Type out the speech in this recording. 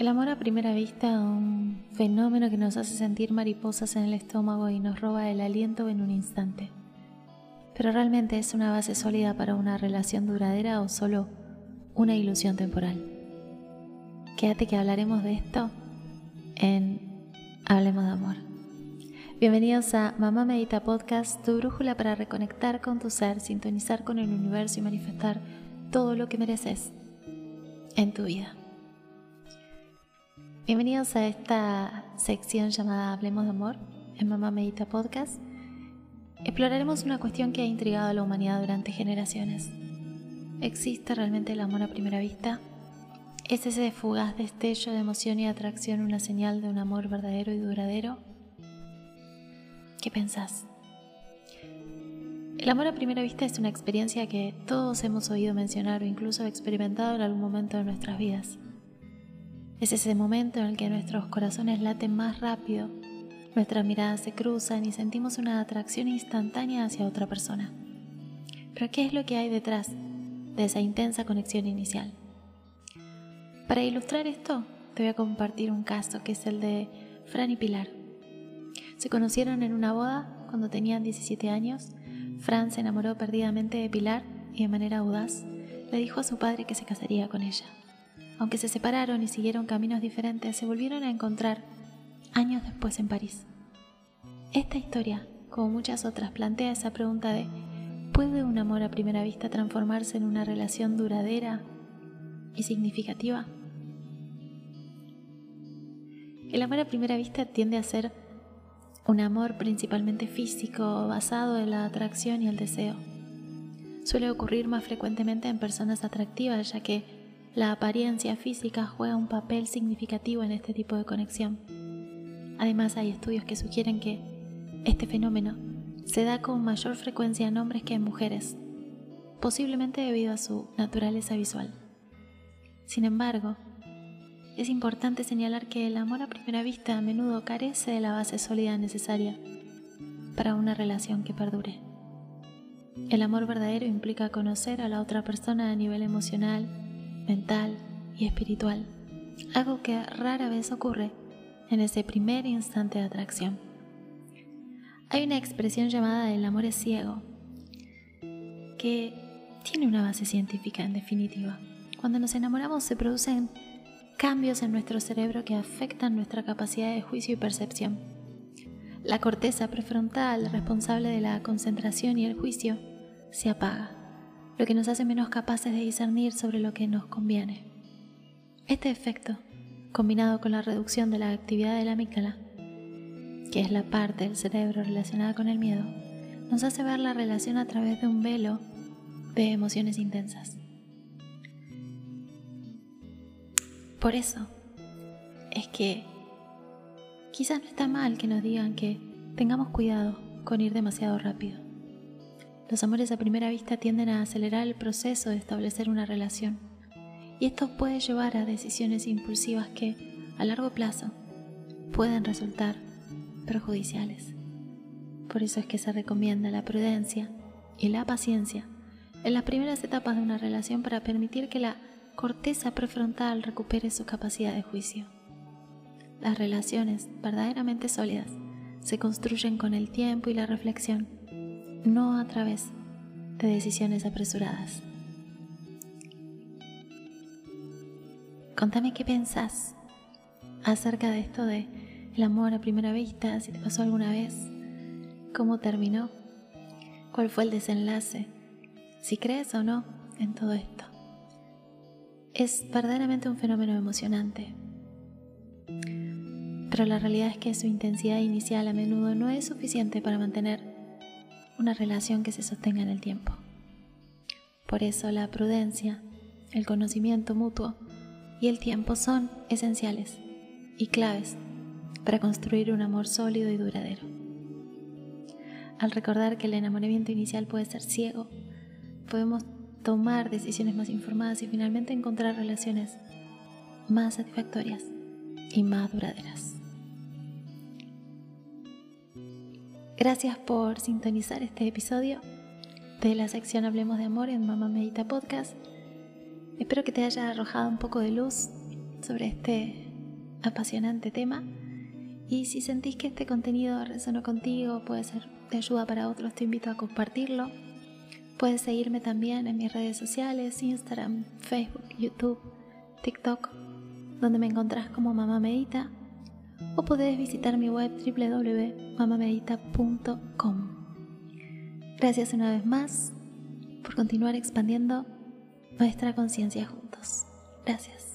El amor a primera vista, un fenómeno que nos hace sentir mariposas en el estómago y nos roba el aliento en un instante. Pero realmente es una base sólida para una relación duradera o solo una ilusión temporal. Quédate que hablaremos de esto en Hablemos de Amor. Bienvenidos a Mamá Medita Podcast, tu brújula para reconectar con tu ser, sintonizar con el universo y manifestar todo lo que mereces en tu vida. Bienvenidos a esta sección llamada Hablemos de Amor en Mamá Medita Podcast. Exploraremos una cuestión que ha intrigado a la humanidad durante generaciones. ¿Existe realmente el amor a primera vista? ¿Es ese fugaz destello de emoción y atracción una señal de un amor verdadero y duradero? ¿Qué pensás? El amor a primera vista es una experiencia que todos hemos oído mencionar o incluso experimentado en algún momento de nuestras vidas. Es ese momento en el que nuestros corazones laten más rápido, nuestras miradas se cruzan y sentimos una atracción instantánea hacia otra persona. Pero ¿qué es lo que hay detrás de esa intensa conexión inicial? Para ilustrar esto, te voy a compartir un caso que es el de Fran y Pilar. Se conocieron en una boda cuando tenían 17 años. Fran se enamoró perdidamente de Pilar y de manera audaz le dijo a su padre que se casaría con ella. Aunque se separaron y siguieron caminos diferentes, se volvieron a encontrar años después en París. Esta historia, como muchas otras, plantea esa pregunta de ¿puede un amor a primera vista transformarse en una relación duradera y significativa? El amor a primera vista tiende a ser un amor principalmente físico, basado en la atracción y el deseo. Suele ocurrir más frecuentemente en personas atractivas, ya que la apariencia física juega un papel significativo en este tipo de conexión. Además, hay estudios que sugieren que este fenómeno se da con mayor frecuencia en hombres que en mujeres, posiblemente debido a su naturaleza visual. Sin embargo, es importante señalar que el amor a primera vista a menudo carece de la base sólida necesaria para una relación que perdure. El amor verdadero implica conocer a la otra persona a nivel emocional, mental y espiritual, algo que rara vez ocurre en ese primer instante de atracción. Hay una expresión llamada el amor ciego, que tiene una base científica en definitiva. Cuando nos enamoramos se producen cambios en nuestro cerebro que afectan nuestra capacidad de juicio y percepción. La corteza prefrontal, responsable de la concentración y el juicio, se apaga lo que nos hace menos capaces de discernir sobre lo que nos conviene. Este efecto, combinado con la reducción de la actividad de la amígdala, que es la parte del cerebro relacionada con el miedo, nos hace ver la relación a través de un velo de emociones intensas. Por eso es que quizás no está mal que nos digan que tengamos cuidado con ir demasiado rápido. Los amores a primera vista tienden a acelerar el proceso de establecer una relación y esto puede llevar a decisiones impulsivas que, a largo plazo, pueden resultar perjudiciales. Por eso es que se recomienda la prudencia y la paciencia en las primeras etapas de una relación para permitir que la corteza prefrontal recupere su capacidad de juicio. Las relaciones verdaderamente sólidas se construyen con el tiempo y la reflexión no a través de decisiones apresuradas. Contame qué pensás acerca de esto de el amor a primera vista, si te pasó alguna vez, cómo terminó, cuál fue el desenlace, si crees o no en todo esto. Es verdaderamente un fenómeno emocionante, pero la realidad es que su intensidad inicial a menudo no es suficiente para mantener una relación que se sostenga en el tiempo. Por eso la prudencia, el conocimiento mutuo y el tiempo son esenciales y claves para construir un amor sólido y duradero. Al recordar que el enamoramiento inicial puede ser ciego, podemos tomar decisiones más informadas y finalmente encontrar relaciones más satisfactorias y más duraderas. Gracias por sintonizar este episodio de la sección Hablemos de Amor en Mamá Medita Podcast. Espero que te haya arrojado un poco de luz sobre este apasionante tema. Y si sentís que este contenido resonó contigo, puede ser de ayuda para otros, te invito a compartirlo. Puedes seguirme también en mis redes sociales, Instagram, Facebook, YouTube, TikTok, donde me encontrás como Mamá Medita, o podés visitar mi web www.mamamedita.com. Gracias una vez más por continuar expandiendo nuestra conciencia juntos. Gracias.